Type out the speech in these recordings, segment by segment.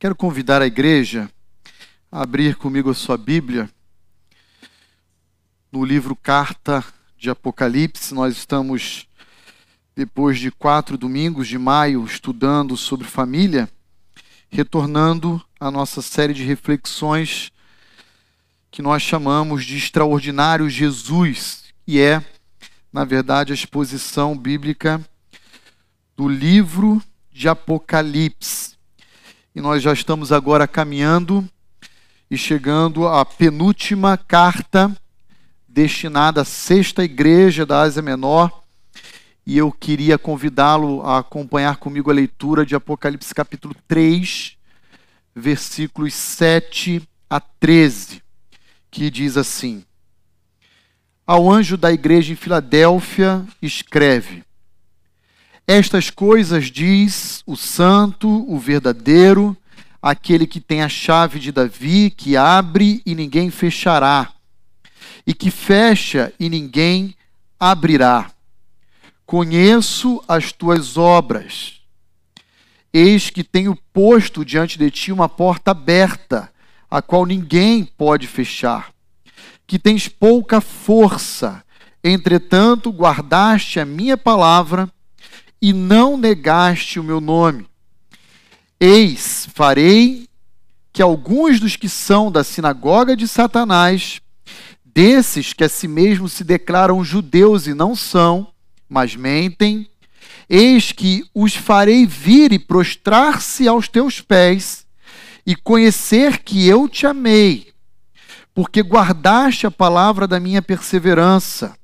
Quero convidar a igreja a abrir comigo a sua Bíblia no livro Carta de Apocalipse. Nós estamos, depois de quatro domingos de maio, estudando sobre família, retornando à nossa série de reflexões que nós chamamos de Extraordinário Jesus, e é, na verdade, a exposição bíblica do livro de Apocalipse. E nós já estamos agora caminhando e chegando à penúltima carta destinada à sexta igreja da Ásia Menor. E eu queria convidá-lo a acompanhar comigo a leitura de Apocalipse capítulo 3, versículos 7 a 13, que diz assim: Ao anjo da igreja em Filadélfia, escreve: estas coisas diz o santo, o verdadeiro, aquele que tem a chave de Davi, que abre e ninguém fechará, e que fecha e ninguém abrirá. Conheço as tuas obras. Eis que tenho posto diante de ti uma porta aberta, a qual ninguém pode fechar. Que tens pouca força, entretanto guardaste a minha palavra e não negaste o meu nome. Eis, farei que alguns dos que são da sinagoga de Satanás, desses que a si mesmos se declaram judeus e não são, mas mentem, eis que os farei vir e prostrar-se aos teus pés e conhecer que eu te amei, porque guardaste a palavra da minha perseverança.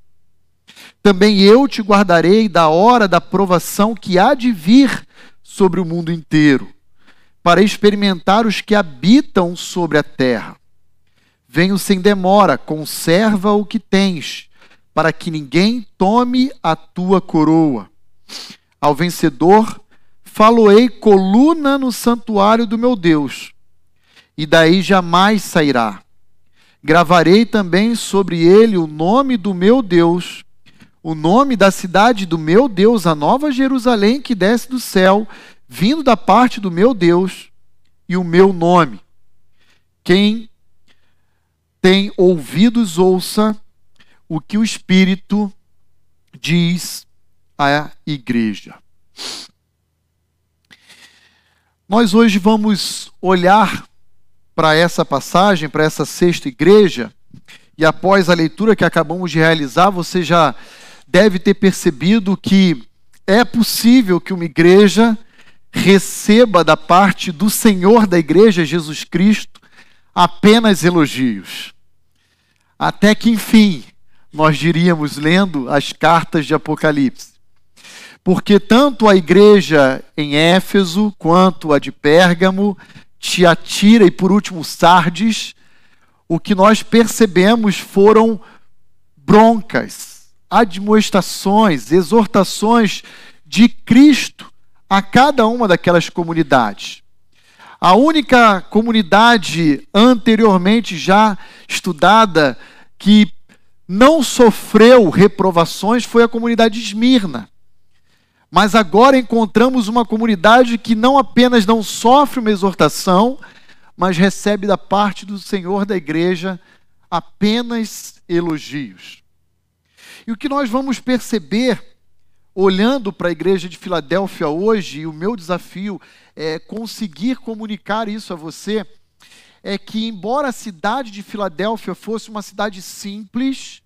Também eu te guardarei da hora da provação que há de vir sobre o mundo inteiro, para experimentar os que habitam sobre a terra. Venho sem demora, conserva o que tens, para que ninguém tome a tua coroa. Ao vencedor, faloei coluna no santuário do meu Deus, e daí jamais sairá. Gravarei também sobre ele o nome do meu Deus o nome da cidade do meu Deus, a nova Jerusalém que desce do céu, vindo da parte do meu Deus, e o meu nome. Quem tem ouvidos, ouça o que o Espírito diz à igreja. Nós hoje vamos olhar para essa passagem, para essa sexta igreja, e após a leitura que acabamos de realizar, você já deve ter percebido que é possível que uma igreja receba da parte do Senhor da igreja, Jesus Cristo, apenas elogios. Até que, enfim, nós diríamos, lendo as cartas de Apocalipse. Porque tanto a igreja em Éfeso, quanto a de Pérgamo, Tiatira e, por último, Sardes, o que nós percebemos foram broncas, admoestações, exortações de Cristo a cada uma daquelas comunidades. A única comunidade anteriormente já estudada que não sofreu reprovações foi a comunidade de Esmirna. Mas agora encontramos uma comunidade que não apenas não sofre uma exortação, mas recebe da parte do Senhor da igreja apenas elogios. E o que nós vamos perceber olhando para a igreja de Filadélfia hoje, e o meu desafio é conseguir comunicar isso a você, é que, embora a cidade de Filadélfia fosse uma cidade simples,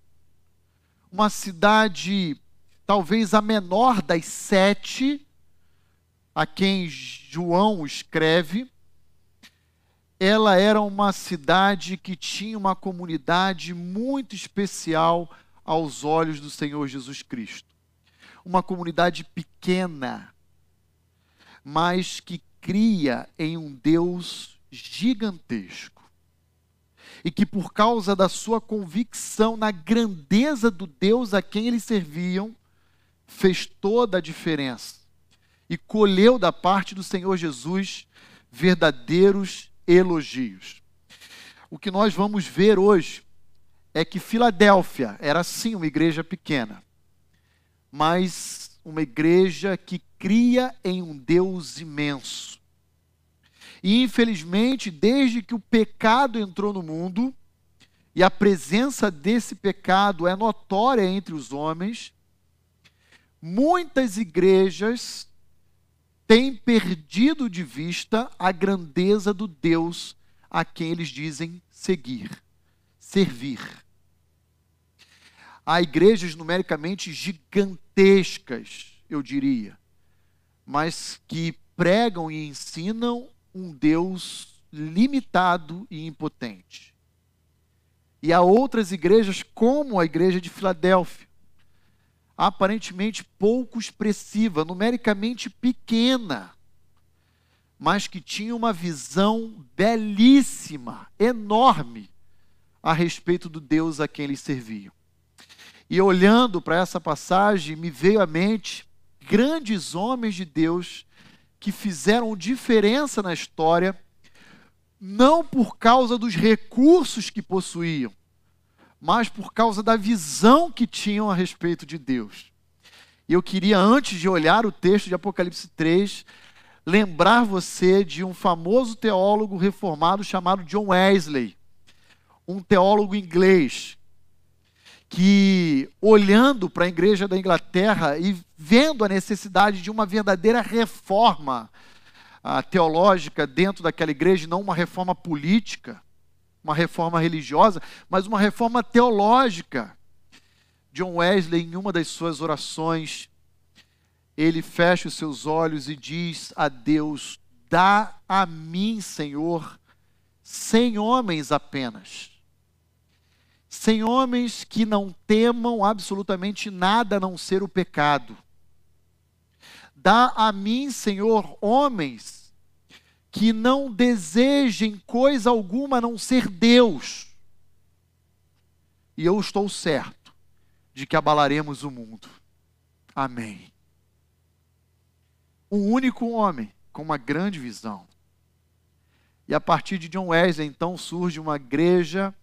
uma cidade talvez a menor das sete, a quem João escreve, ela era uma cidade que tinha uma comunidade muito especial aos olhos do Senhor Jesus Cristo. Uma comunidade pequena, mas que cria em um Deus gigantesco. E que, por causa da sua convicção na grandeza do Deus a quem eles serviam, fez toda a diferença. E colheu da parte do Senhor Jesus verdadeiros elogios. O que nós vamos ver hoje é que Filadélfia era sim uma igreja pequena, mas uma igreja que cria em um Deus imenso. E infelizmente, desde que o pecado entrou no mundo, e a presença desse pecado é notória entre os homens, muitas igrejas têm perdido de vista a grandeza do Deus a quem eles dizem seguir, servir. Há igrejas numericamente gigantescas, eu diria, mas que pregam e ensinam um Deus limitado e impotente. E há outras igrejas, como a igreja de Filadélfia, aparentemente pouco expressiva, numericamente pequena, mas que tinha uma visão belíssima, enorme, a respeito do Deus a quem eles serviam. E olhando para essa passagem, me veio à mente grandes homens de Deus que fizeram diferença na história, não por causa dos recursos que possuíam, mas por causa da visão que tinham a respeito de Deus. E eu queria, antes de olhar o texto de Apocalipse 3, lembrar você de um famoso teólogo reformado chamado John Wesley, um teólogo inglês, que, olhando para a igreja da Inglaterra e vendo a necessidade de uma verdadeira reforma uh, teológica dentro daquela igreja, não uma reforma política, uma reforma religiosa, mas uma reforma teológica. John Wesley, em uma das suas orações, ele fecha os seus olhos e diz a Deus: Dá a mim, Senhor, sem homens apenas sem homens que não temam absolutamente nada a não ser o pecado. Dá a mim, Senhor, homens que não desejem coisa alguma a não ser Deus. E eu estou certo de que abalaremos o mundo. Amém. Um único homem com uma grande visão. E a partir de John Wesley, então, surge uma igreja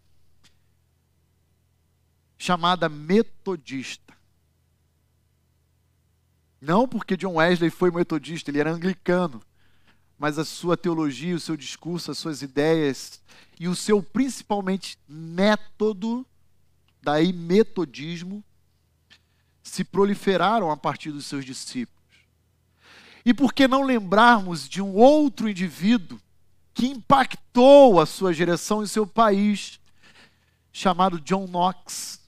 chamada metodista. Não porque John Wesley foi metodista, ele era anglicano, mas a sua teologia, o seu discurso, as suas ideias e o seu principalmente método, daí metodismo, se proliferaram a partir dos seus discípulos. E por que não lembrarmos de um outro indivíduo que impactou a sua geração e seu país, chamado John Knox?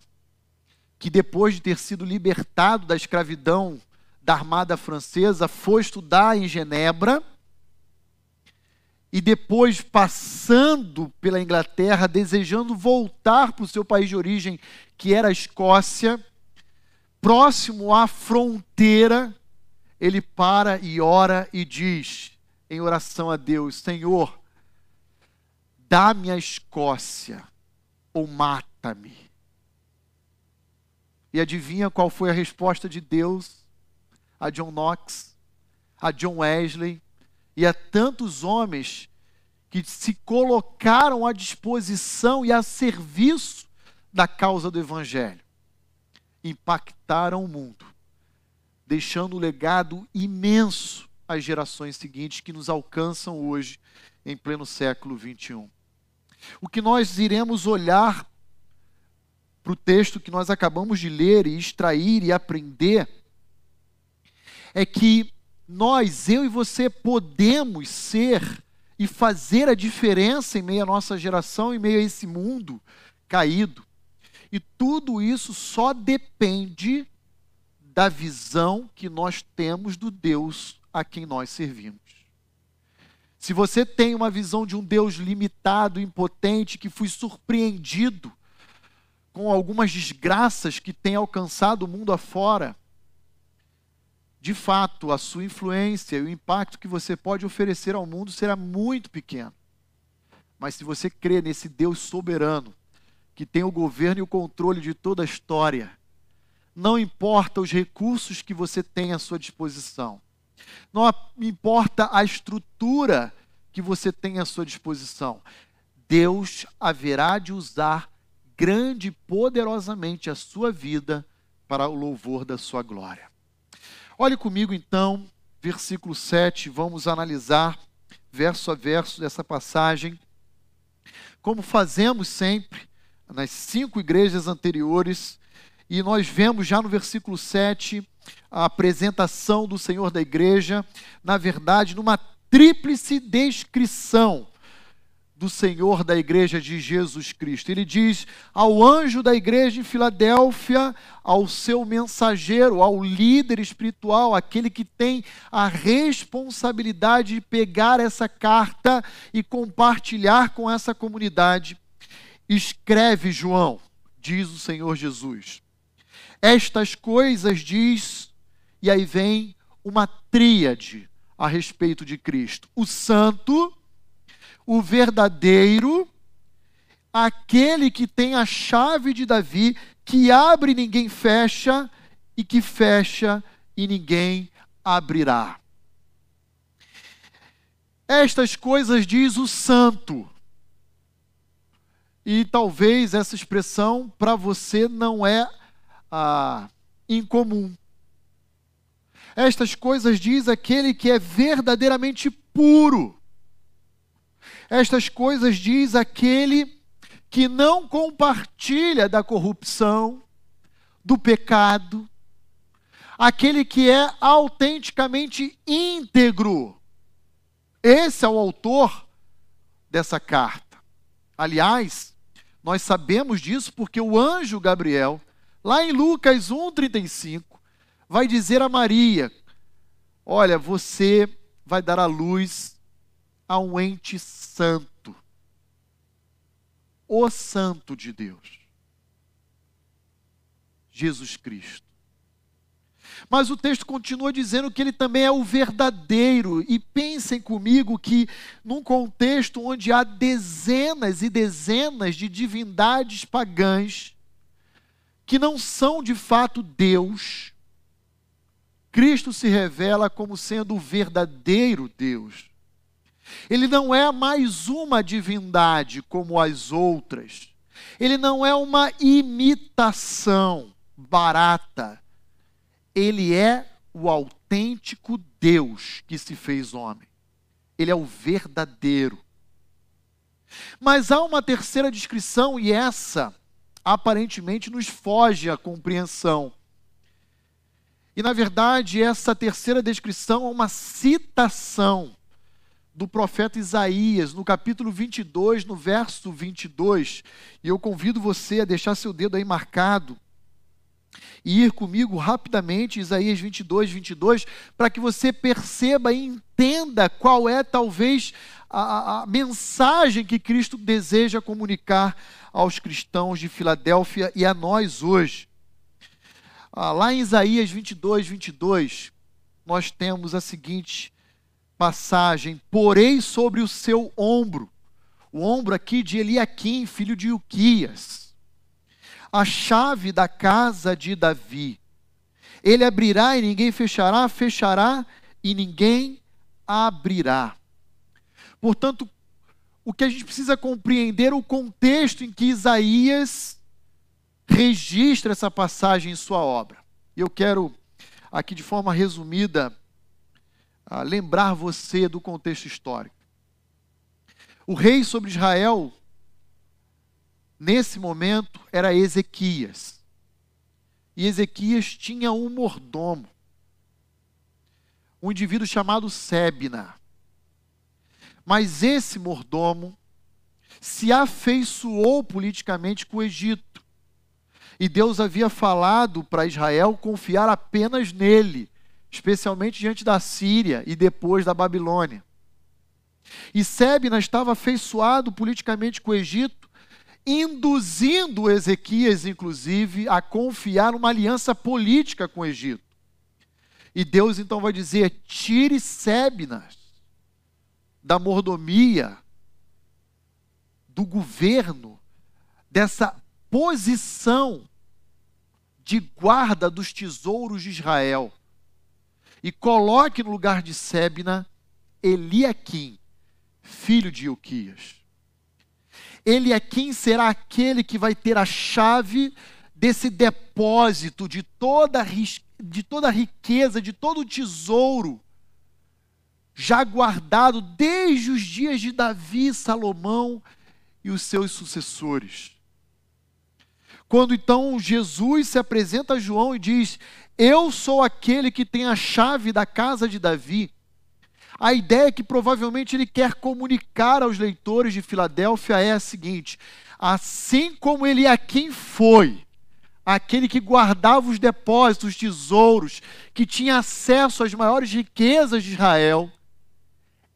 Que depois de ter sido libertado da escravidão da armada francesa, foi estudar em Genebra e depois passando pela Inglaterra, desejando voltar para o seu país de origem, que era a Escócia, próximo à fronteira, ele para e ora e diz em oração a Deus: Senhor, dá-me a Escócia ou mata-me. E adivinha qual foi a resposta de Deus a John Knox, a John Wesley e a tantos homens que se colocaram à disposição e a serviço da causa do Evangelho. Impactaram o mundo, deixando um legado imenso às gerações seguintes que nos alcançam hoje, em pleno século 21. O que nós iremos olhar para o texto que nós acabamos de ler e extrair e aprender, é que nós, eu e você, podemos ser e fazer a diferença em meio à nossa geração, em meio a esse mundo caído. E tudo isso só depende da visão que nós temos do Deus a quem nós servimos. Se você tem uma visão de um Deus limitado, impotente, que fui surpreendido com algumas desgraças que tem alcançado o mundo afora, de fato, a sua influência e o impacto que você pode oferecer ao mundo será muito pequeno. Mas se você crê nesse Deus soberano, que tem o governo e o controle de toda a história, não importa os recursos que você tem à sua disposição, não importa a estrutura que você tem à sua disposição, Deus haverá de usar grande e poderosamente a sua vida para o louvor da sua glória. Olhe comigo então, versículo 7, vamos analisar verso a verso dessa passagem, como fazemos sempre nas cinco igrejas anteriores, e nós vemos já no versículo 7 a apresentação do Senhor da igreja, na verdade, numa tríplice descrição do Senhor da igreja de Jesus Cristo. Ele diz ao anjo da igreja em Filadélfia, ao seu mensageiro, ao líder espiritual, aquele que tem a responsabilidade de pegar essa carta e compartilhar com essa comunidade. Escreve, João, diz o Senhor Jesus. Estas coisas diz, e aí vem uma tríade a respeito de Cristo: o Santo o verdadeiro, aquele que tem a chave de Davi, que abre e ninguém fecha, e que fecha e ninguém abrirá. Estas coisas diz o santo. E talvez essa expressão para você não é ah, incomum. Estas coisas diz aquele que é verdadeiramente puro estas coisas diz aquele que não compartilha da corrupção, do pecado, aquele que é autenticamente íntegro. Esse é o autor dessa carta. Aliás, nós sabemos disso porque o anjo Gabriel, lá em Lucas 1,35, vai dizer a Maria: Olha, você vai dar à luz a um ente santo, o Santo de Deus, Jesus Cristo. Mas o texto continua dizendo que ele também é o verdadeiro. E pensem comigo que, num contexto onde há dezenas e dezenas de divindades pagãs, que não são de fato Deus, Cristo se revela como sendo o verdadeiro Deus. Ele não é mais uma divindade como as outras. Ele não é uma imitação barata. Ele é o autêntico Deus que se fez homem. Ele é o verdadeiro. Mas há uma terceira descrição, e essa aparentemente nos foge à compreensão. E na verdade, essa terceira descrição é uma citação do profeta Isaías, no capítulo 22, no verso 22. E eu convido você a deixar seu dedo aí marcado e ir comigo rapidamente, Isaías 22, 22, para que você perceba e entenda qual é talvez a, a, mensagem que Cristo deseja comunicar aos cristãos de Filadélfia e a nós hoje. Ah, lá em Isaías 22, 22, nós temos a seguinte passagem, porei sobre o seu ombro, o ombro aqui de Eliaquim, filho de Uquias, a chave da casa de Davi. Ele abrirá e ninguém fechará, fechará e ninguém abrirá. Portanto, o que a gente precisa compreender é o contexto em que Isaías registra essa passagem em sua obra. Eu quero aqui de forma resumida lembrar você do contexto histórico. O rei sobre Israel, nesse momento, era Ezequias. E Ezequias tinha um mordomo, um indivíduo chamado Sebna. Mas esse mordomo se afeiçoou politicamente com o Egito. E Deus havia falado para Israel confiar apenas nele especialmente diante da Síria e depois da Babilônia. E Sebna estava afeiçoado politicamente com o Egito, induzindo Ezequias, inclusive, a confiar numa aliança política com o Egito. E Deus então vai dizer: tire Sebnas da mordomia, do governo, dessa posição de guarda dos tesouros de Israel e coloque no lugar de Sebna Eliaquim, filho de Ilquias. Eliaquim será aquele que vai ter a chave desse depósito de toda, de toda a riqueza, de todo o tesouro já guardado desde os dias de Davi, Salomão e os seus sucessores. Quando então Jesus se apresenta a João e diz: Eu sou aquele que tem a chave da casa de Davi. A ideia que provavelmente ele quer comunicar aos leitores de Filadélfia é a seguinte: assim como ele é quem foi, aquele que guardava os depósitos, os tesouros, que tinha acesso às maiores riquezas de Israel,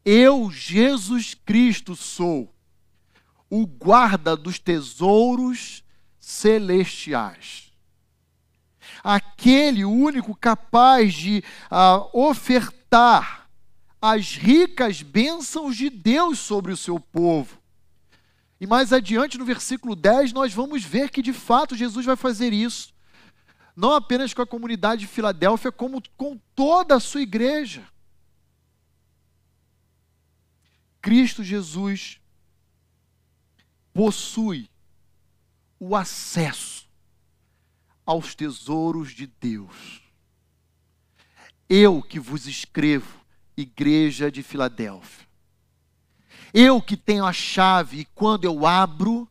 eu, Jesus Cristo, sou o guarda dos tesouros celestiais. Aquele único capaz de uh, ofertar as ricas bênçãos de Deus sobre o seu povo. E mais adiante, no versículo 10, nós vamos ver que de fato Jesus vai fazer isso. Não apenas com a comunidade de Filadélfia, como com toda a sua igreja. Cristo Jesus possui o acesso aos tesouros de Deus. Eu que vos escrevo, igreja de Filadélfia. Eu que tenho a chave e quando eu abro,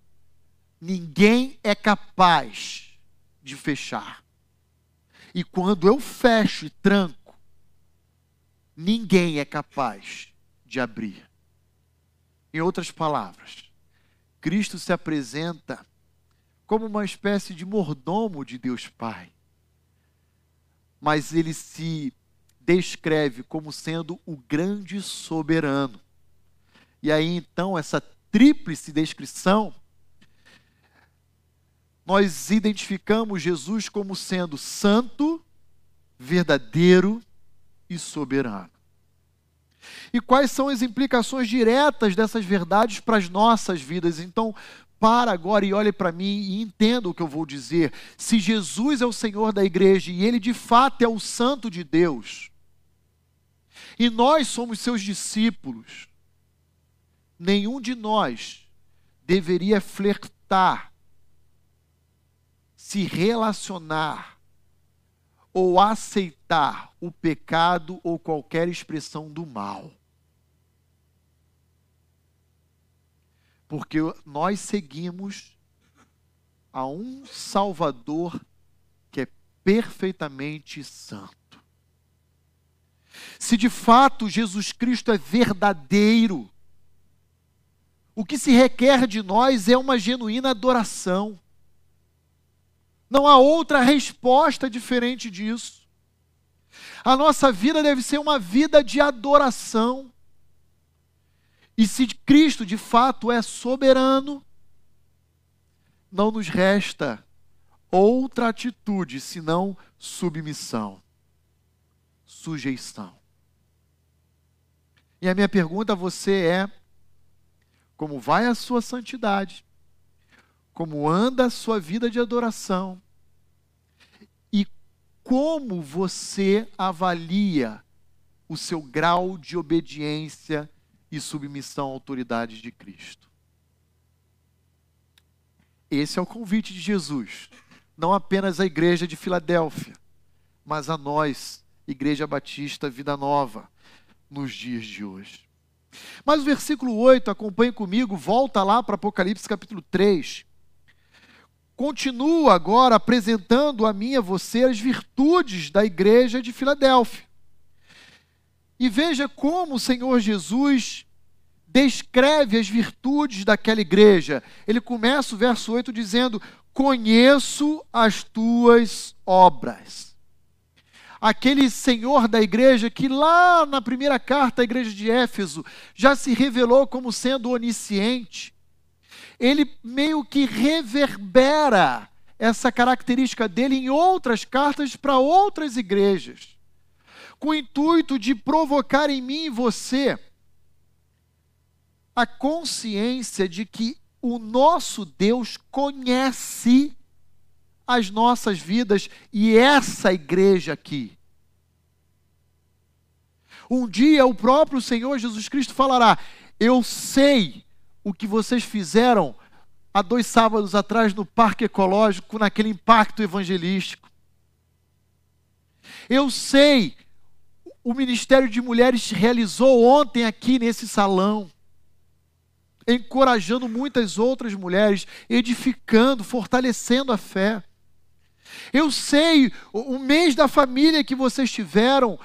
ninguém é capaz de fechar. E quando eu fecho e tranco, ninguém é capaz de abrir. Em outras palavras, Cristo se apresenta como uma espécie de mordomo de Deus Pai. Mas ele se descreve como sendo o grande soberano. E aí então, essa tríplice descrição, nós identificamos Jesus como sendo santo, verdadeiro e soberano. E quais são as implicações diretas dessas verdades para as nossas vidas? Então, para agora e olhe para mim e entenda o que eu vou dizer. Se Jesus é o Senhor da igreja e ele de fato é o Santo de Deus, e nós somos seus discípulos, nenhum de nós deveria flertar, se relacionar ou aceitar o pecado ou qualquer expressão do mal. Porque nós seguimos a um Salvador que é perfeitamente santo. Se de fato Jesus Cristo é verdadeiro, o que se requer de nós é uma genuína adoração. Não há outra resposta diferente disso. A nossa vida deve ser uma vida de adoração. E se Cristo de fato é soberano, não nos resta outra atitude senão submissão, sujeição. E a minha pergunta a você é: como vai a sua santidade? como anda a sua vida de adoração e como você avalia o seu grau de obediência e submissão à autoridade de Cristo. Esse é o convite de Jesus, não apenas à igreja de Filadélfia, mas a nós, Igreja Batista Vida Nova, nos dias de hoje. Mas o versículo 8, acompanhe comigo, volta lá para Apocalipse capítulo 3 continua agora apresentando a mim e a você as virtudes da igreja de Filadélfia. E veja como o Senhor Jesus descreve as virtudes daquela igreja. Ele começa o verso 8 dizendo: Conheço as tuas obras. Aquele senhor da igreja que lá na primeira carta à igreja de Éfeso já se revelou como sendo onisciente, ele meio que reverbera essa característica dele em outras cartas para outras igrejas, com o intuito de provocar em mim e você a consciência de que o nosso Deus conhece as nossas vidas e essa igreja aqui. Um dia o próprio Senhor Jesus Cristo falará: Eu sei o que vocês fizeram há dois sábados atrás no Parque Ecológico, naquele impacto evangelístico. Eu sei o Ministério de Mulheres realizou ontem aqui nesse salão, encorajando muitas outras mulheres, edificando, fortalecendo a fé. Eu sei o mês da família que vocês tiveram,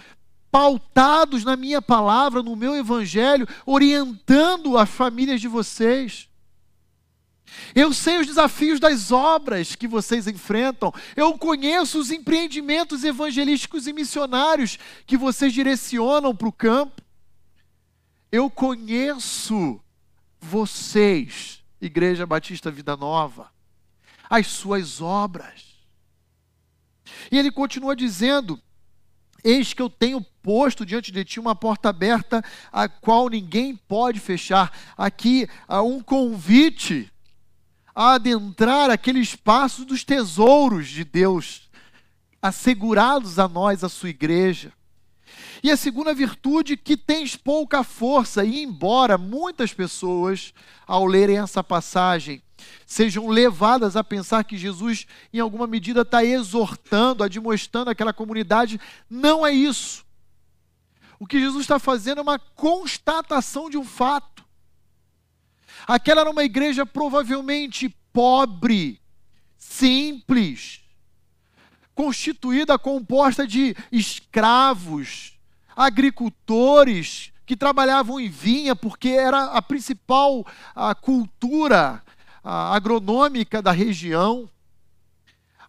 pautados na minha palavra, no meu evangelho, orientando as famílias de vocês. Eu sei os desafios das obras que vocês enfrentam. Eu conheço os empreendimentos evangelísticos e missionários que vocês direcionam para o campo. Eu conheço vocês, Igreja Batista Vida Nova, as suas obras. E ele continua dizendo: Eis que eu tenho posto diante de ti uma porta aberta, a qual ninguém pode fechar. Aqui há um convite a adentrar aquele espaço dos tesouros de Deus, assegurados a nós, a sua igreja. E a segunda virtude, que tens pouca força, e embora muitas pessoas, ao lerem essa passagem, sejam levadas a pensar que Jesus, em alguma medida, está exortando, admoestando aquela comunidade, não é isso. O que Jesus está fazendo é uma constatação de um fato. Aquela era uma igreja provavelmente pobre, simples, constituída, composta de escravos, agricultores que trabalhavam em vinha, porque era a principal a cultura a agronômica da região.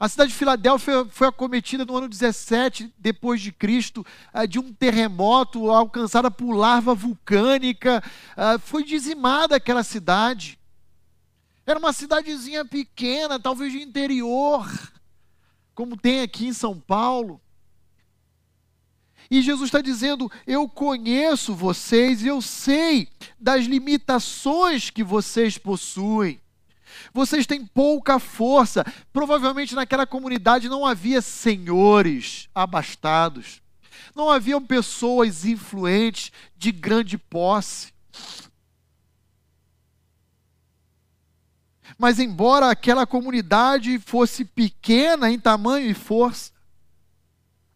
A cidade de Filadélfia foi acometida no ano 17 depois de Cristo eh, de um terremoto alcançada por larva vulcânica. Eh, foi dizimada aquela cidade. Era uma cidadezinha pequena, talvez de interior, como tem aqui em São Paulo. E Jesus está dizendo: Eu conheço vocês, eu sei das limitações que vocês possuem. Vocês têm pouca força. Provavelmente naquela comunidade não havia senhores abastados. Não haviam pessoas influentes de grande posse. Mas, embora aquela comunidade fosse pequena em tamanho e força,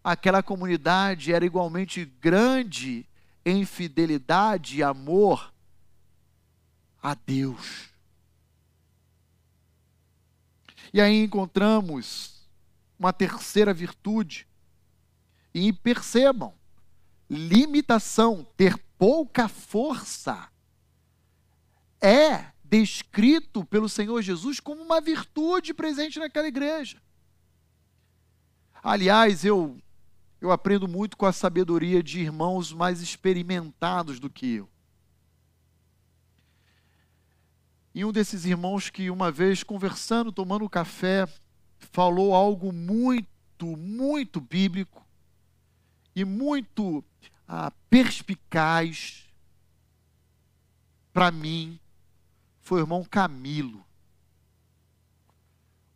aquela comunidade era igualmente grande em fidelidade e amor a Deus. E aí encontramos uma terceira virtude. E percebam, limitação, ter pouca força, é descrito pelo Senhor Jesus como uma virtude presente naquela igreja. Aliás, eu eu aprendo muito com a sabedoria de irmãos mais experimentados do que eu. E um desses irmãos que uma vez conversando, tomando café, falou algo muito, muito bíblico e muito ah, perspicaz para mim, foi o irmão Camilo.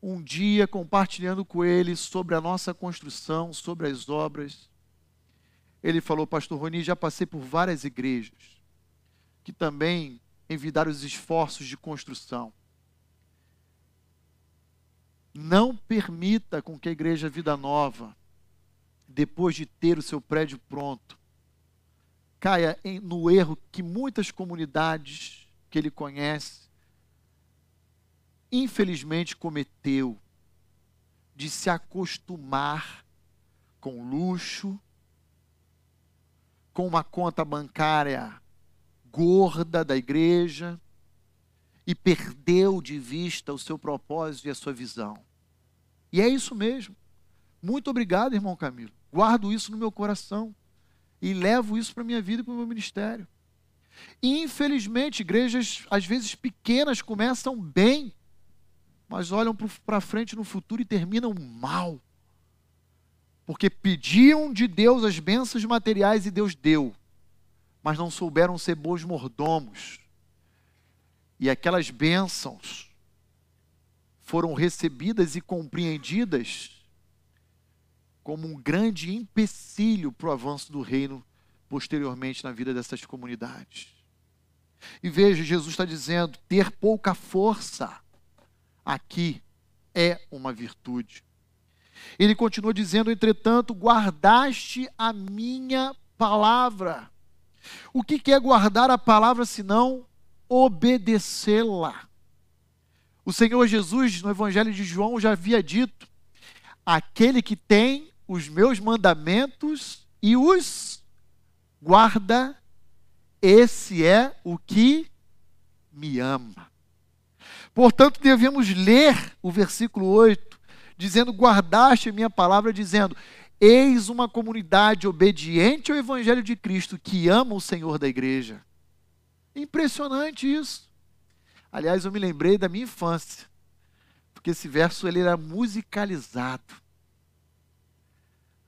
Um dia, compartilhando com ele sobre a nossa construção, sobre as obras, ele falou, Pastor Roni, já passei por várias igrejas que também envidar os esforços de construção. Não permita com que a igreja Vida Nova, depois de ter o seu prédio pronto, caia em, no erro que muitas comunidades que ele conhece, infelizmente cometeu, de se acostumar com luxo, com uma conta bancária gorda da igreja e perdeu de vista o seu propósito e a sua visão. E é isso mesmo. Muito obrigado, irmão Camilo. Guardo isso no meu coração e levo isso para a minha vida e para o meu ministério. infelizmente, igrejas, às vezes pequenas, começam bem, mas olham para frente no futuro e terminam mal. Porque pediam de Deus as bênçãos materiais e Deus deu mas não souberam ser bons mordomos. E aquelas bênçãos foram recebidas e compreendidas como um grande empecilho para o avanço do reino posteriormente na vida dessas comunidades. E veja, Jesus está dizendo: ter pouca força aqui é uma virtude. Ele continua dizendo: entretanto, guardaste a minha palavra. O que é guardar a palavra senão obedecê-la? O Senhor Jesus, no Evangelho de João, já havia dito: aquele que tem os meus mandamentos e os guarda, esse é o que me ama. Portanto, devemos ler o versículo 8, dizendo: Guardaste a minha palavra, dizendo: Eis uma comunidade obediente ao Evangelho de Cristo que ama o Senhor da igreja. Impressionante isso. Aliás, eu me lembrei da minha infância, porque esse verso ele era musicalizado.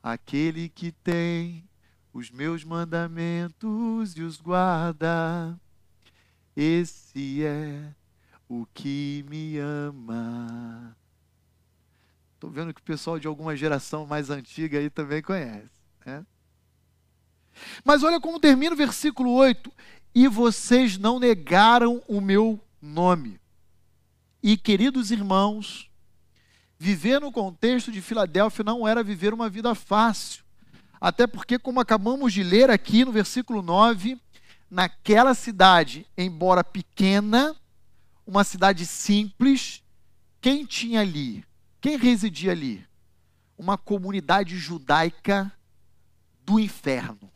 Aquele que tem os meus mandamentos e os guarda, esse é o que me ama. Estou vendo que o pessoal de alguma geração mais antiga aí também conhece. Né? Mas olha como termina o versículo 8: E vocês não negaram o meu nome. E, queridos irmãos, viver no contexto de Filadélfia não era viver uma vida fácil. Até porque, como acabamos de ler aqui no versículo 9, naquela cidade, embora pequena, uma cidade simples, quem tinha ali? Quem residia ali? Uma comunidade judaica do inferno.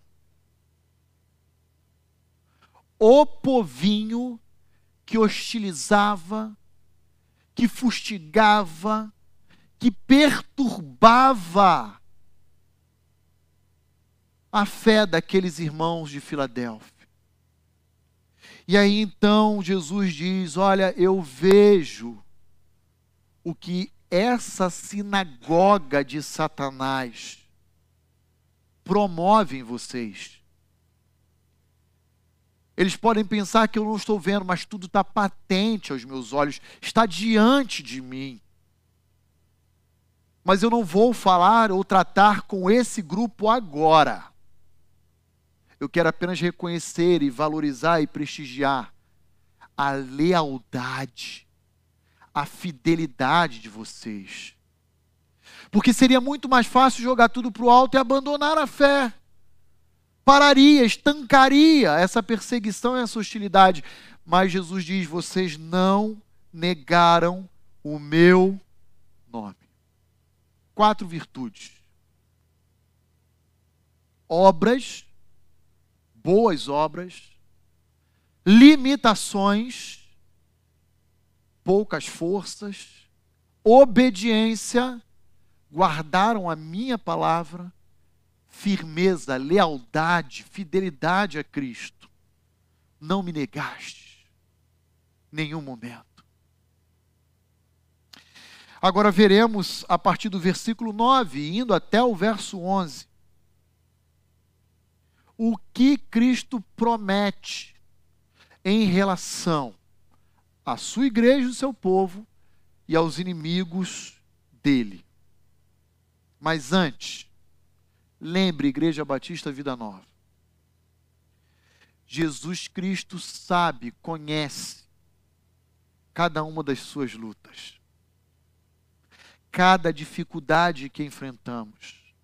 O povinho que hostilizava, que fustigava, que perturbava a fé daqueles irmãos de Filadélfia. E aí então Jesus diz: Olha, eu vejo o que essa sinagoga de Satanás promove em vocês. Eles podem pensar que eu não estou vendo, mas tudo está patente aos meus olhos, está diante de mim. Mas eu não vou falar ou tratar com esse grupo agora. Eu quero apenas reconhecer e valorizar e prestigiar a lealdade a fidelidade de vocês. Porque seria muito mais fácil jogar tudo para o alto e abandonar a fé. Pararia, estancaria essa perseguição e essa hostilidade. Mas Jesus diz: vocês não negaram o meu nome. Quatro virtudes: obras, boas obras, limitações poucas forças, obediência, guardaram a minha palavra, firmeza, lealdade, fidelidade a Cristo. Não me negaste, nenhum momento. Agora veremos a partir do versículo 9, indo até o verso 11, o que Cristo promete em relação à sua igreja, o seu povo e aos inimigos dele. Mas antes, lembre, Igreja Batista Vida Nova. Jesus Cristo sabe, conhece cada uma das suas lutas, cada dificuldade que enfrentamos,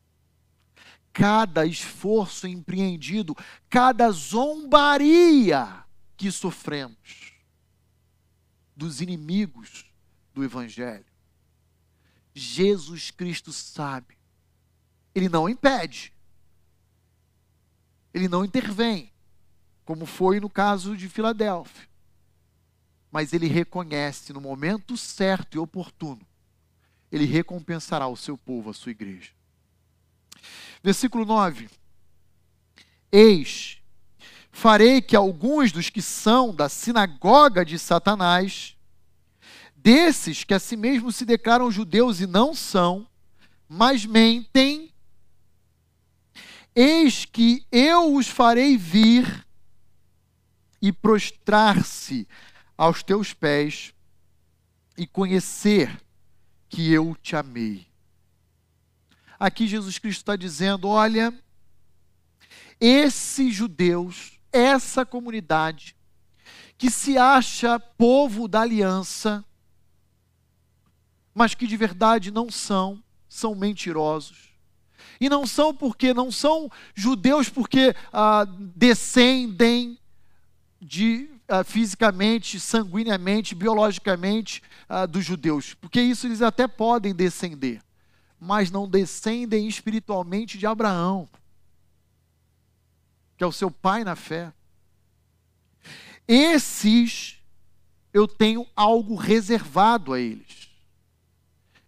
cada esforço empreendido, cada zombaria que sofremos dos inimigos do Evangelho. Jesus Cristo sabe. Ele não impede. Ele não intervém, como foi no caso de Filadélfia. Mas ele reconhece no momento certo e oportuno. Ele recompensará o seu povo, a sua igreja. Versículo 9. Eis farei que alguns dos que são da sinagoga de Satanás, desses que a si mesmos se declaram judeus e não são, mas mentem, eis que eu os farei vir e prostrar-se aos teus pés e conhecer que eu te amei. Aqui Jesus Cristo está dizendo: olha, esses judeus essa comunidade que se acha povo da aliança, mas que de verdade não são, são mentirosos. E não são porque não são judeus porque ah, descendem de ah, fisicamente, sanguineamente, biologicamente ah, dos judeus, porque isso eles até podem descender, mas não descendem espiritualmente de Abraão, que é o seu pai na fé. Esses eu tenho algo reservado a eles.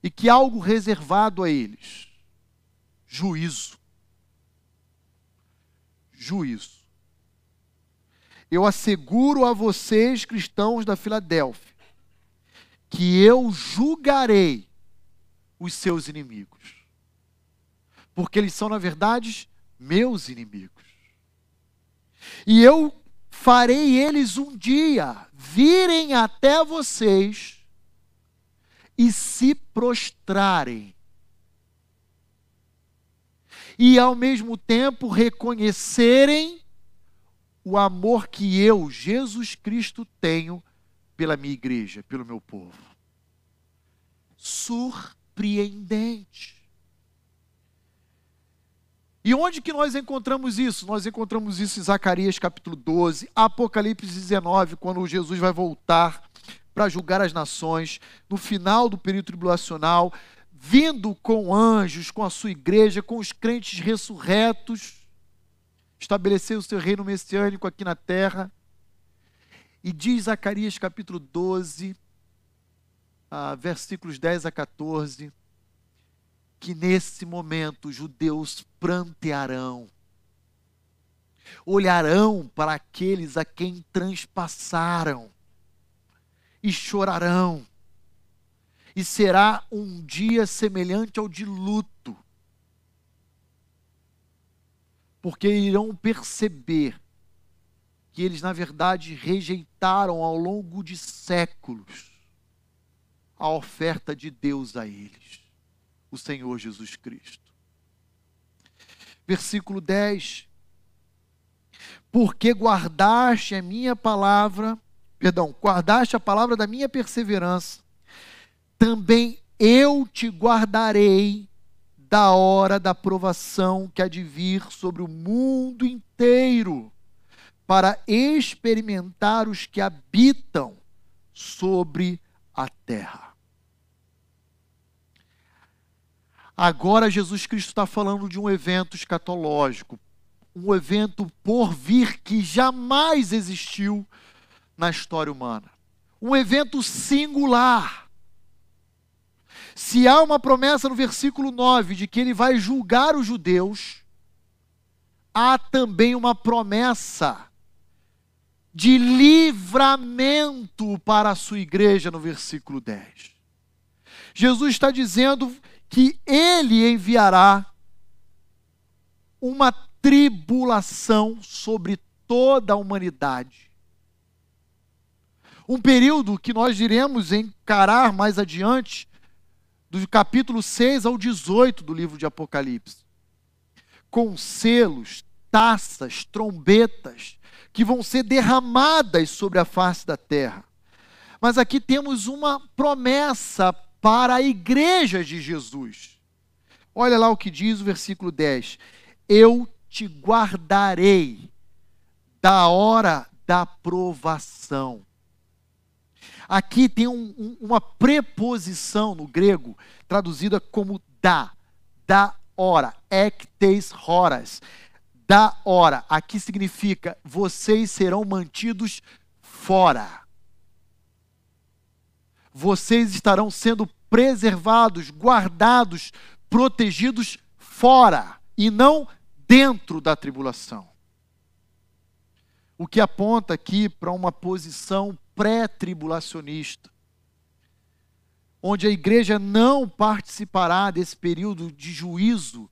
E que algo reservado a eles? Juízo. Juízo. Eu asseguro a vocês, cristãos da Filadélfia, que eu julgarei os seus inimigos. Porque eles são, na verdade, meus inimigos. E eu farei eles um dia virem até vocês e se prostrarem. E ao mesmo tempo reconhecerem o amor que eu, Jesus Cristo, tenho pela minha igreja, pelo meu povo. Surpreendente. E onde que nós encontramos isso? Nós encontramos isso em Zacarias capítulo 12, Apocalipse 19, quando Jesus vai voltar para julgar as nações, no final do período tribulacional, vindo com anjos, com a sua igreja, com os crentes ressurretos, estabelecer o seu reino messiânico aqui na terra. E diz Zacarias capítulo 12, ah, versículos 10 a 14, que nesse momento os judeus prantearão, olharão para aqueles a quem transpassaram e chorarão, e será um dia semelhante ao de luto, porque irão perceber que eles, na verdade, rejeitaram ao longo de séculos a oferta de Deus a eles o Senhor Jesus Cristo. Versículo 10. Porque guardaste a minha palavra, perdão, guardaste a palavra da minha perseverança, também eu te guardarei da hora da provação que há de vir sobre o mundo inteiro, para experimentar os que habitam sobre a terra. Agora Jesus Cristo está falando de um evento escatológico, um evento por vir que jamais existiu na história humana. Um evento singular. Se há uma promessa no versículo 9 de que ele vai julgar os judeus, há também uma promessa de livramento para a sua igreja no versículo 10. Jesus está dizendo que ele enviará uma tribulação sobre toda a humanidade. Um período que nós iremos encarar mais adiante, do capítulo 6 ao 18 do livro de Apocalipse. Com selos, taças, trombetas, que vão ser derramadas sobre a face da terra. Mas aqui temos uma promessa para a igreja de Jesus. Olha lá o que diz o versículo 10: Eu te guardarei da hora da provação. Aqui tem um, um, uma preposição no grego traduzida como da, da hora, ectes horas, da hora. Aqui significa vocês serão mantidos fora vocês estarão sendo preservados, guardados, protegidos fora e não dentro da tribulação. O que aponta aqui para uma posição pré-tribulacionista, onde a igreja não participará desse período de juízo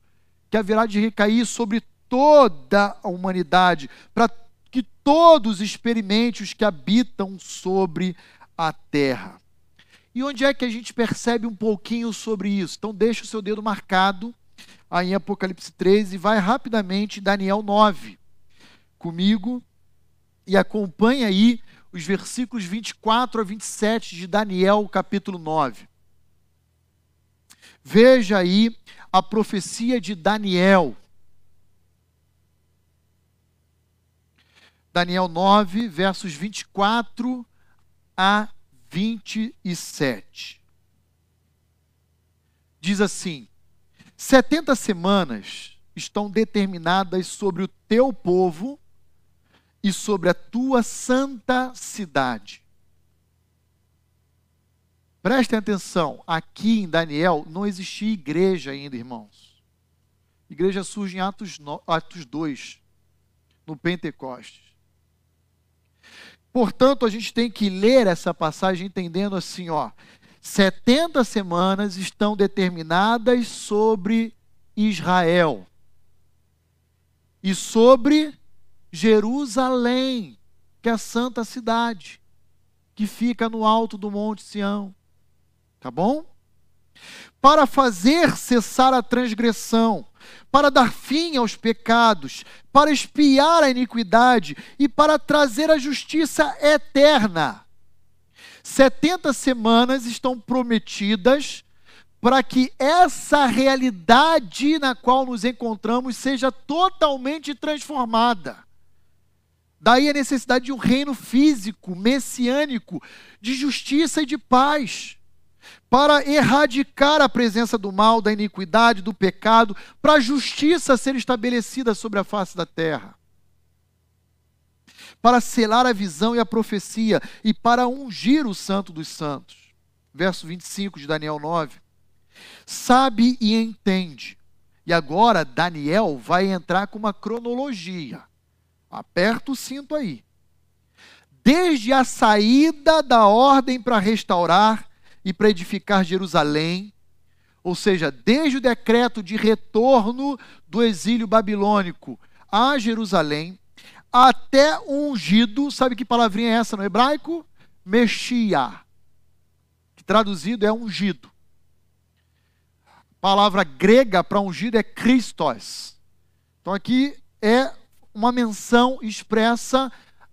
que haverá de recair sobre toda a humanidade, para que todos experimentem os que habitam sobre a terra. E onde é que a gente percebe um pouquinho sobre isso? Então, deixa o seu dedo marcado aí em Apocalipse 13 e vai rapidamente em Daniel 9 comigo e acompanha aí os versículos 24 a 27 de Daniel, capítulo 9. Veja aí a profecia de Daniel. Daniel 9, versos 24 a 27. Diz assim: 70 semanas estão determinadas sobre o teu povo e sobre a tua santa cidade. Prestem atenção, aqui em Daniel não existia igreja ainda, irmãos. Igreja surge em Atos, Atos 2, no Pentecostes. Portanto, a gente tem que ler essa passagem entendendo assim, ó, 70 semanas estão determinadas sobre Israel e sobre Jerusalém, que é a santa cidade, que fica no alto do Monte Sião. Tá bom? Para fazer cessar a transgressão, para dar fim aos pecados, para expiar a iniquidade e para trazer a justiça eterna. 70 semanas estão prometidas para que essa realidade na qual nos encontramos seja totalmente transformada. Daí a necessidade de um reino físico, messiânico, de justiça e de paz, para erradicar a presença do mal, da iniquidade, do pecado, para a justiça ser estabelecida sobre a face da terra. Para selar a visão e a profecia e para ungir o santo dos santos. Verso 25 de Daniel 9 sabe e entende. E agora Daniel vai entrar com uma cronologia. Aperta o cinto aí. Desde a saída da ordem para restaurar e para edificar Jerusalém, ou seja, desde o decreto de retorno do exílio babilônico a Jerusalém, até o ungido, sabe que palavrinha é essa no hebraico? Mexia, que traduzido é ungido palavra grega para ungir é Christos. Então aqui é uma menção expressa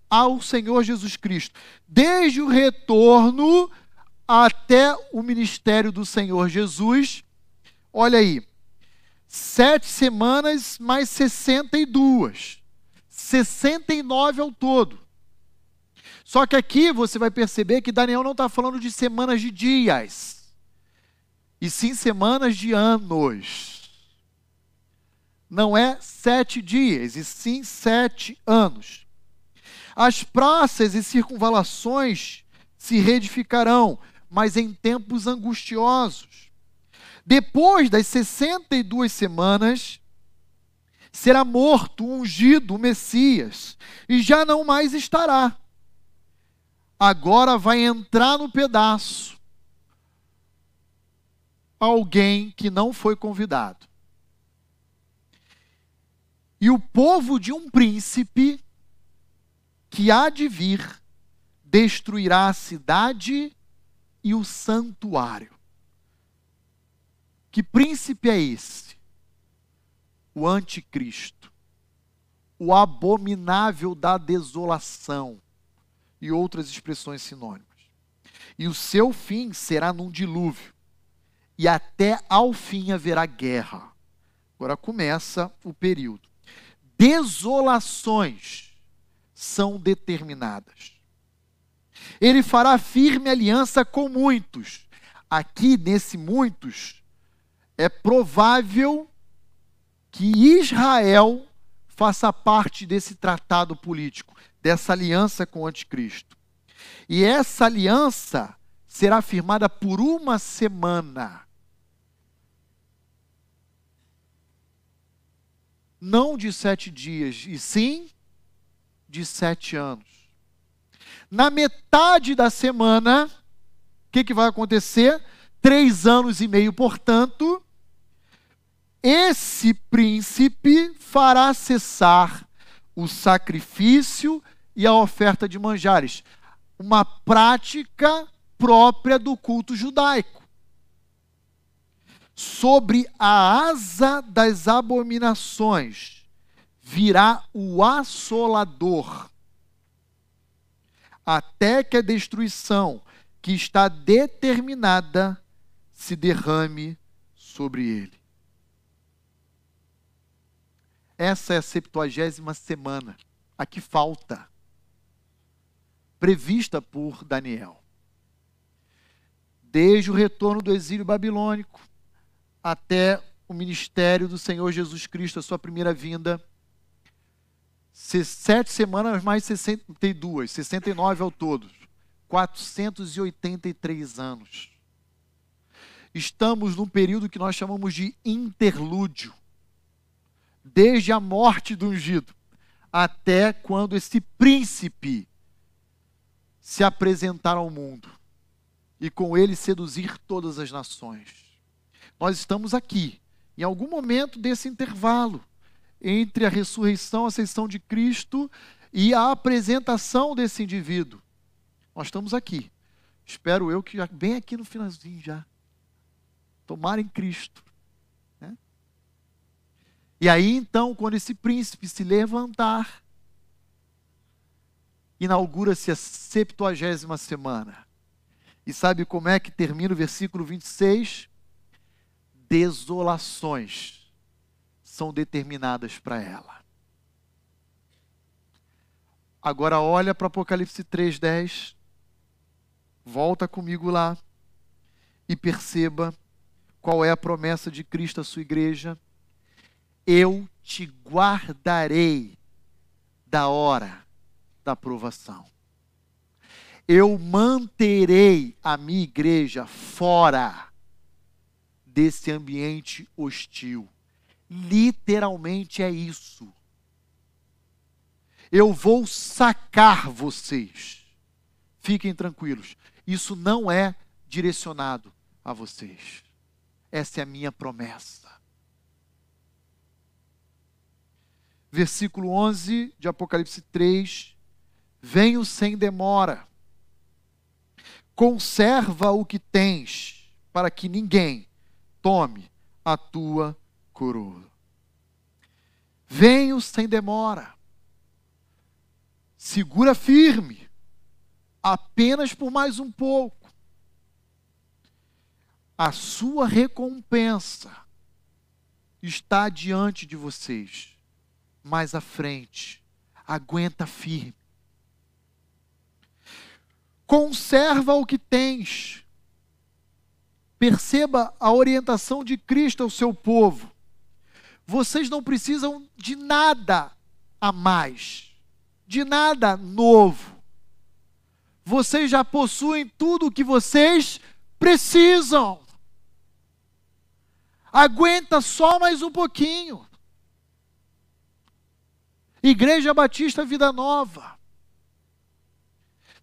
ao Senhor Jesus Cristo. Desde o retorno até o ministério do Senhor Jesus, olha aí, sete semanas mais 62, 69 ao todo. Só que aqui você vai perceber que Daniel não está falando de semanas de dias e sim semanas de anos. Não é sete dias, e sim sete anos. As praças e circunvalações se reedificarão, mas em tempos angustiosos. Depois das 62 semanas, será morto, ungido o Messias, e já não mais estará. Agora vai entrar no pedaço alguém que não foi convidado. E o povo de um príncipe que há de vir destruirá a cidade e o santuário. Que príncipe é esse? O anticristo, o abominável da desolação e outras expressões sinônimas. E o seu fim será num dilúvio e até ao fim haverá guerra. Agora começa o período. Desolações são determinadas. Ele fará firme aliança com muitos. Aqui, nesse muitos, é provável que Israel faça parte desse tratado político, dessa aliança com o anticristo. E essa aliança será firmada por uma semana. não de sete dias, e sim de sete anos. Na metade da semana, o que, que vai acontecer? Três anos e meio, portanto, esse príncipe fará cessar o sacrifício e a oferta de manjares, uma prática própria do culto judaico sobre a asa das abominações virá o assolador, até que a destruição que está determinada se derrame sobre ele. Essa é a septuagésima semana. A que falta. Prevista por Daniel. Desde o retorno do exílio babilônico até o ministério do Senhor Jesus Cristo, a sua primeira vinda. Sete semanas mais 62, 69 ao todo. 483 anos. Estamos num período que nós chamamos de interlúdio. Desde a morte do ungido até quando esse príncipe se apresentar ao mundo e com ele seduzir todas as nações. Nós estamos aqui, em algum momento desse intervalo entre a ressurreição, a ascensão de Cristo e a apresentação desse indivíduo. Nós estamos aqui. Espero eu que já bem aqui no finalzinho já. Tomar em Cristo. Né? E aí então, quando esse príncipe se levantar, inaugura-se a septuagésima semana. E sabe como é que termina o versículo 26? Desolações são determinadas para ela. Agora olha para Apocalipse 3:10 Volta comigo lá e perceba qual é a promessa de Cristo à sua igreja. Eu te guardarei da hora da provação. Eu manterei a minha igreja fora desse ambiente hostil. Literalmente é isso. Eu vou sacar vocês. Fiquem tranquilos. Isso não é direcionado a vocês. Essa é a minha promessa. Versículo 11 de Apocalipse 3: Venho sem demora, conserva o que tens, para que ninguém tome a tua coroa. Venho sem demora, segura firme, apenas por mais um pouco. A sua recompensa está diante de vocês, mais à frente. Aguenta firme. Conserva o que tens. Perceba a orientação de Cristo ao seu povo. Vocês não precisam de nada a mais, de nada novo vocês já possuem tudo o que vocês precisam. Aguenta só mais um pouquinho. Igreja Batista Vida Nova.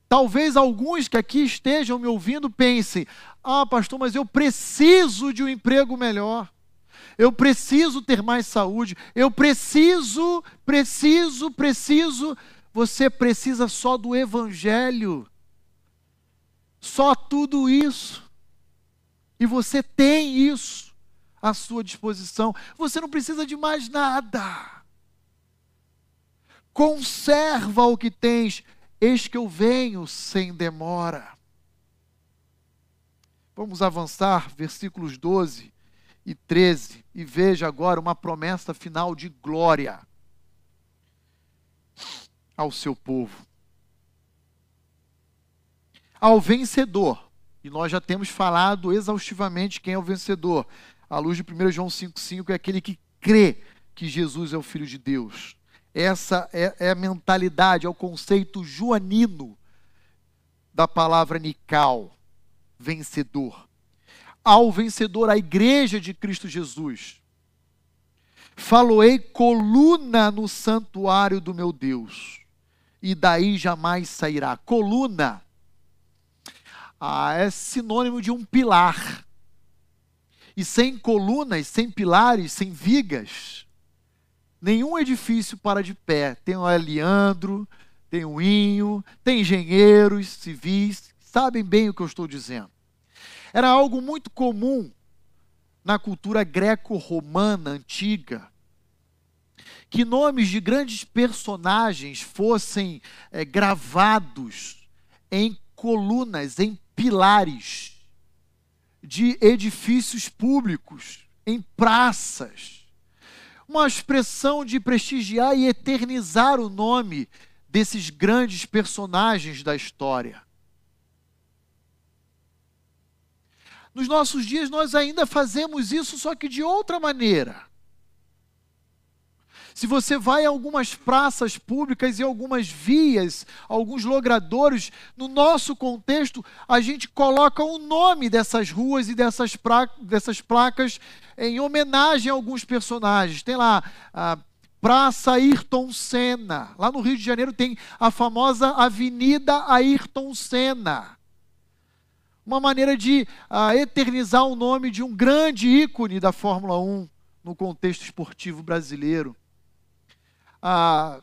Talvez alguns que aqui estejam me ouvindo pensem: ah, pastor, mas eu preciso de um emprego melhor. Eu preciso ter mais saúde. Eu preciso, preciso, preciso. Você precisa só do Evangelho. Só tudo isso. E você tem isso à sua disposição. Você não precisa de mais nada. Conserva o que tens, eis que eu venho sem demora. Vamos avançar, versículos 12 e 13, e veja agora uma promessa final de glória ao seu povo ao vencedor. E nós já temos falado exaustivamente quem é o vencedor. À luz de 1 João 5,5 é aquele que crê que Jesus é o Filho de Deus. Essa é, é a mentalidade, é o conceito joanino da palavra Nical, vencedor. Ao vencedor, a igreja de Cristo Jesus. Faloei coluna no santuário do meu Deus, e daí jamais sairá. Coluna ah, é sinônimo de um pilar. E sem colunas, sem pilares, sem vigas, nenhum edifício para de pé. Tem o Leandro, tem o Inho, tem engenheiros civis, sabem bem o que eu estou dizendo. Era algo muito comum na cultura greco-romana antiga que nomes de grandes personagens fossem é, gravados em colunas, em pilares de edifícios públicos, em praças. uma expressão de prestigiar e eternizar o nome desses grandes personagens da história. Nos nossos dias nós ainda fazemos isso, só que de outra maneira. Se você vai a algumas praças públicas e algumas vias, alguns logradouros, no nosso contexto, a gente coloca o nome dessas ruas e dessas, pra, dessas placas em homenagem a alguns personagens. Tem lá a Praça Ayrton Senna. Lá no Rio de Janeiro tem a famosa Avenida Ayrton Senna. Uma maneira de uh, eternizar o nome de um grande ícone da Fórmula 1 no contexto esportivo brasileiro a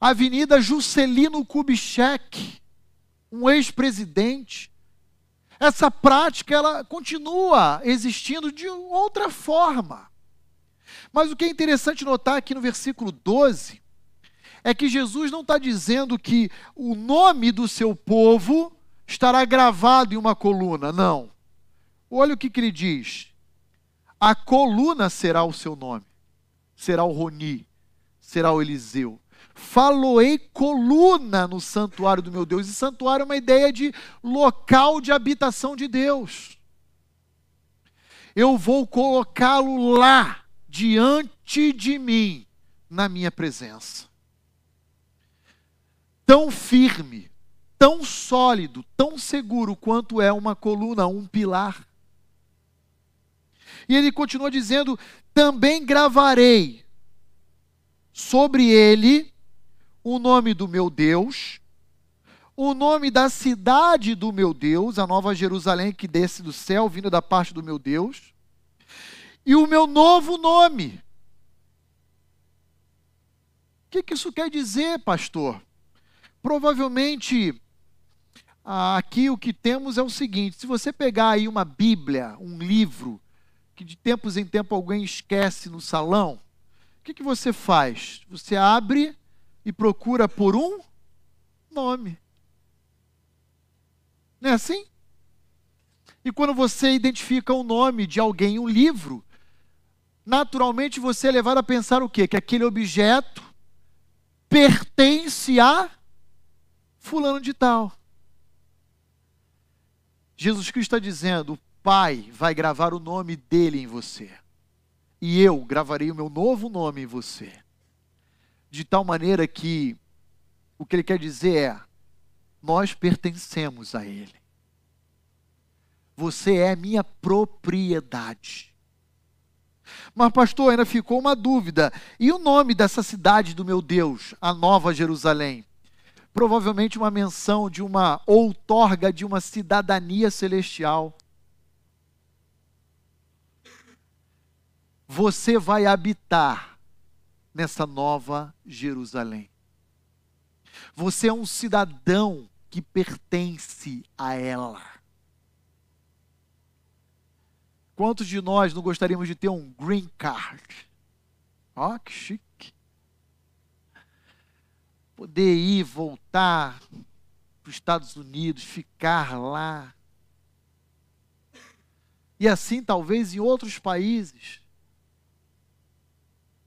Avenida Juscelino Kubitschek, um ex-presidente. Essa prática ela continua existindo de outra forma. Mas o que é interessante notar aqui no versículo 12 é que Jesus não está dizendo que o nome do seu povo estará gravado em uma coluna, não. Olha o que, que ele diz: a coluna será o seu nome, será o Roni, será o Eliseu. Faloei coluna no santuário do meu Deus. E santuário é uma ideia de local de habitação de Deus. Eu vou colocá-lo lá, diante de mim, na minha presença. Tão firme, tão sólido, tão seguro quanto é uma coluna, um pilar. E ele continua dizendo: também gravarei sobre ele o nome do meu Deus, o nome da cidade do meu Deus, a nova Jerusalém que desce do céu, vindo da parte do meu Deus, e o meu novo nome. O que, que isso quer dizer, pastor? Provavelmente, aqui o que temos é o seguinte: se você pegar aí uma Bíblia, um livro, que de tempos em tempo alguém esquece no salão, o que, que você faz? Você abre e procura por um nome. Não é assim? E quando você identifica o nome de alguém em um livro, naturalmente você é levado a pensar o quê? Que aquele objeto pertence a fulano de tal. Jesus Cristo está dizendo: o Pai vai gravar o nome dele em você e eu gravarei o meu novo nome em você. De tal maneira que o que ele quer dizer é: nós pertencemos a ele. Você é minha propriedade. Mas, pastor, ainda ficou uma dúvida. E o nome dessa cidade do meu Deus, a Nova Jerusalém? Provavelmente uma menção de uma outorga de uma cidadania celestial. você vai habitar nessa nova Jerusalém. Você é um cidadão que pertence a ela. Quantos de nós não gostaríamos de ter um green card? Ó, oh, que chique. Poder ir, voltar para os Estados Unidos, ficar lá. E assim, talvez, em outros países.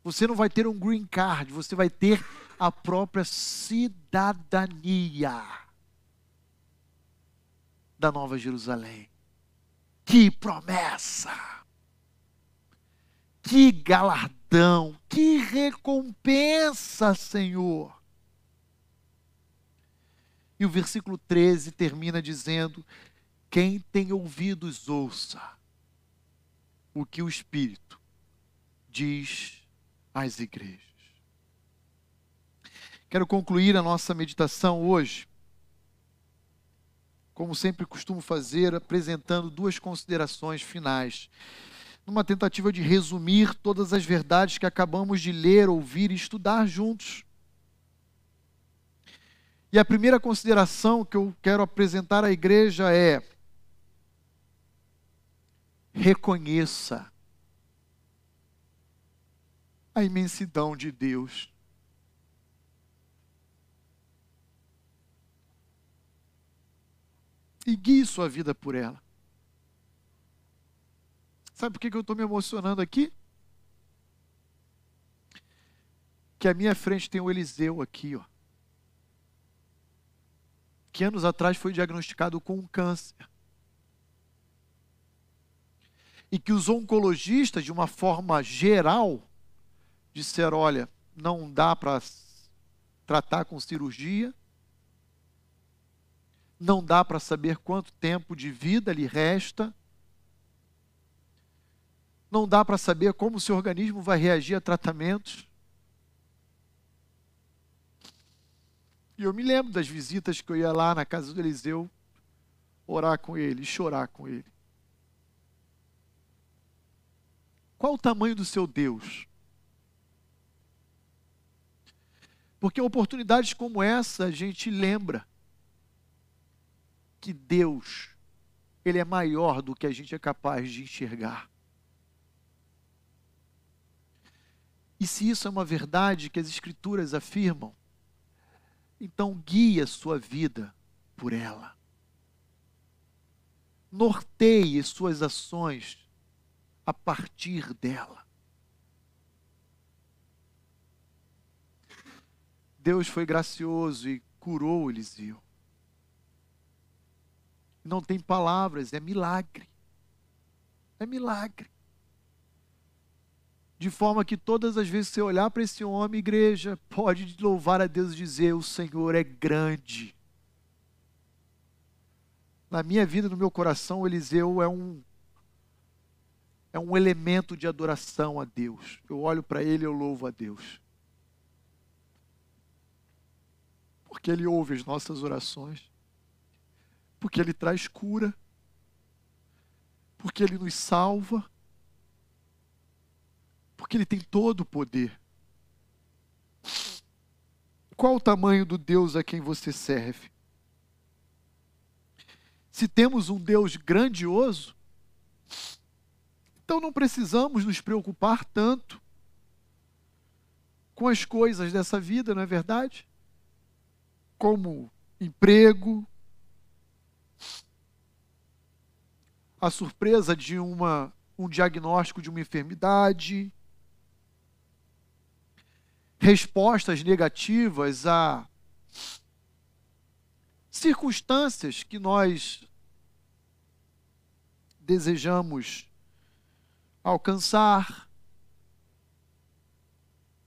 Você não vai ter um green card, você vai ter a própria cidadania da Nova Jerusalém. Que promessa! Que galardão! Que recompensa, Senhor! E o versículo 13 termina dizendo: Quem tem ouvidos, ouça o que o Espírito diz às igrejas. Quero concluir a nossa meditação hoje, como sempre costumo fazer, apresentando duas considerações finais, numa tentativa de resumir todas as verdades que acabamos de ler, ouvir e estudar juntos. E a primeira consideração que eu quero apresentar à igreja é: reconheça a imensidão de Deus. E guie sua vida por ela. Sabe por que eu estou me emocionando aqui? Porque à minha frente tem o Eliseu aqui, ó. Que anos atrás foi diagnosticado com um câncer. E que os oncologistas, de uma forma geral, disseram: olha, não dá para tratar com cirurgia, não dá para saber quanto tempo de vida lhe resta, não dá para saber como o seu organismo vai reagir a tratamentos. E eu me lembro das visitas que eu ia lá na casa do Eliseu orar com ele chorar com ele. Qual o tamanho do seu Deus? Porque oportunidades como essa a gente lembra que Deus, Ele é maior do que a gente é capaz de enxergar. E se isso é uma verdade que as Escrituras afirmam, então guie a sua vida por ela. Norteie suas ações a partir dela. Deus foi gracioso e curou Eliseu. Não tem palavras, é milagre. É milagre. De forma que todas as vezes que você olhar para esse homem, igreja, pode louvar a Deus e dizer: O Senhor é grande. Na minha vida, no meu coração, Eliseu é um é um elemento de adoração a Deus. Eu olho para ele eu louvo a Deus. porque Ele ouve as nossas orações, porque Ele traz cura, porque Ele nos salva, porque Ele tem todo o poder. Qual o tamanho do Deus a quem você serve? Se temos um Deus grandioso, então não precisamos nos preocupar tanto com as coisas dessa vida, não é verdade? como emprego, a surpresa de uma, um diagnóstico de uma enfermidade, respostas negativas a circunstâncias que nós desejamos alcançar.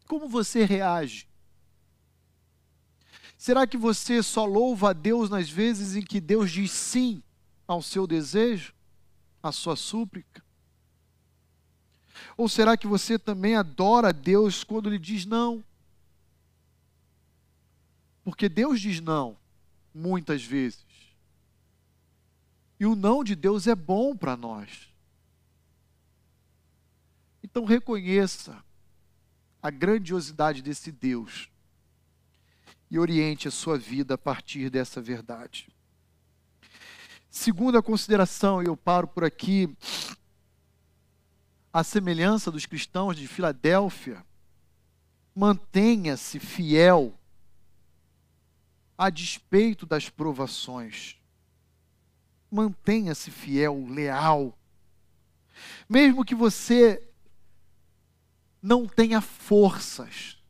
Como você reage? Será que você só louva a Deus nas vezes em que Deus diz sim ao seu desejo, à sua súplica? Ou será que você também adora Deus quando Ele diz não? Porque Deus diz não, muitas vezes. E o não de Deus é bom para nós. Então reconheça a grandiosidade desse Deus e oriente a sua vida a partir dessa verdade. Segunda consideração, e eu paro por aqui, a semelhança dos cristãos de Filadélfia, mantenha-se fiel a despeito das provações. Mantenha-se fiel, leal. Mesmo que você não tenha forças,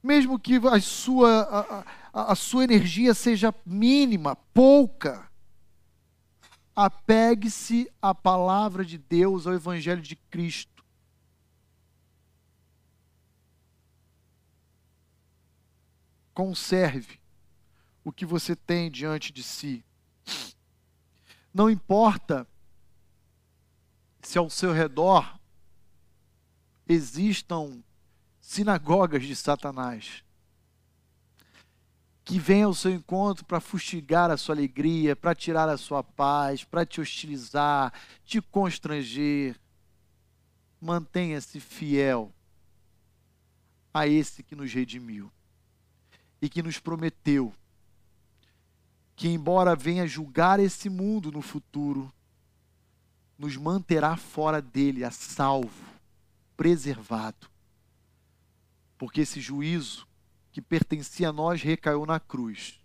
mesmo que a sua, a, a sua energia seja mínima, pouca, apegue-se à palavra de Deus, ao Evangelho de Cristo. Conserve o que você tem diante de si. Não importa se ao seu redor existam sinagogas de Satanás, que vem ao seu encontro para fustigar a sua alegria, para tirar a sua paz, para te hostilizar, te constranger. Mantenha-se fiel a esse que nos redimiu e que nos prometeu que, embora venha julgar esse mundo no futuro, nos manterá fora dele, a salvo, preservado porque esse juízo que pertencia a nós recaiu na cruz,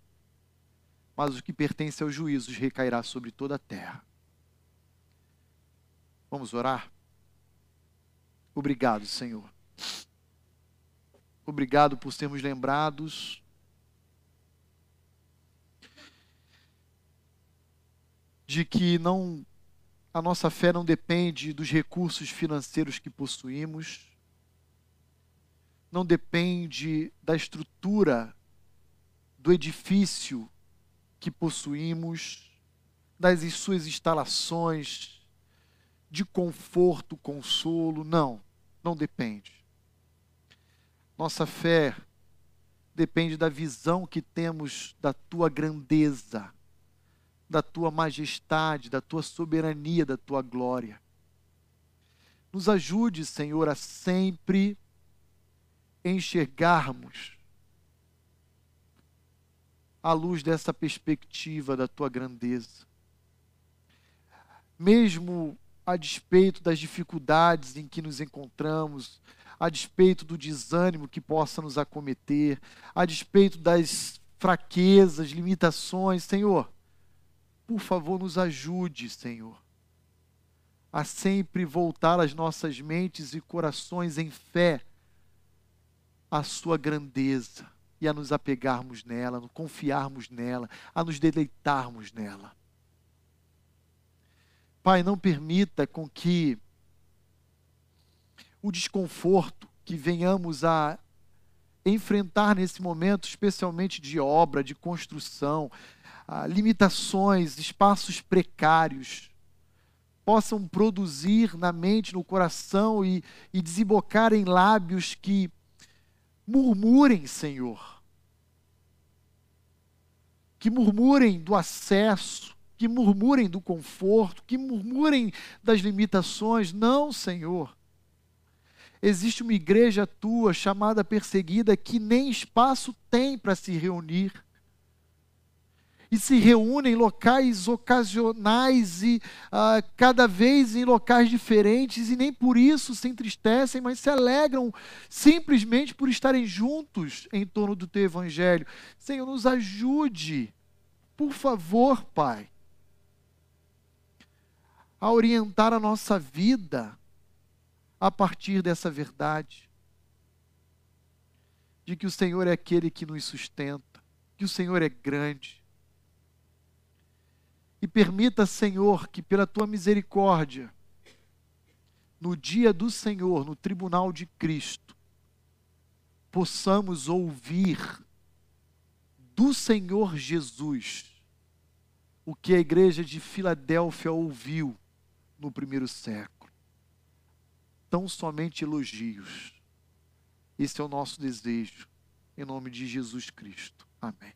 mas o que pertence aos juízos recairá sobre toda a terra. Vamos orar? Obrigado, Senhor. Obrigado por sermos lembrados. De que não a nossa fé não depende dos recursos financeiros que possuímos, não depende da estrutura do edifício que possuímos, das suas instalações, de conforto, consolo. Não, não depende. Nossa fé depende da visão que temos da tua grandeza, da tua majestade, da tua soberania, da tua glória. Nos ajude, Senhor, a sempre enxergarmos à luz dessa perspectiva da tua grandeza. Mesmo a despeito das dificuldades em que nos encontramos, a despeito do desânimo que possa nos acometer, a despeito das fraquezas, limitações, Senhor, por favor, nos ajude, Senhor, a sempre voltar as nossas mentes e corações em fé à Sua grandeza e a nos apegarmos nela, a confiarmos nela, a nos deleitarmos nela. Pai, não permita com que o desconforto que venhamos a enfrentar nesse momento, especialmente de obra, de construção, limitações, espaços precários, possam produzir na mente, no coração e, e desembocar em lábios que murmurem, Senhor. Que murmurem do acesso, que murmurem do conforto, que murmurem das limitações. Não, Senhor. Existe uma igreja tua chamada perseguida que nem espaço tem para se reunir. E se reúnem em locais ocasionais e uh, cada vez em locais diferentes, e nem por isso se entristecem, mas se alegram simplesmente por estarem juntos em torno do teu evangelho. Senhor, nos ajude, por favor, Pai, a orientar a nossa vida a partir dessa verdade de que o Senhor é aquele que nos sustenta, que o Senhor é grande. E permita, Senhor, que pela tua misericórdia, no dia do Senhor, no tribunal de Cristo, possamos ouvir do Senhor Jesus o que a igreja de Filadélfia ouviu no primeiro século tão somente elogios. Esse é o nosso desejo, em nome de Jesus Cristo. Amém.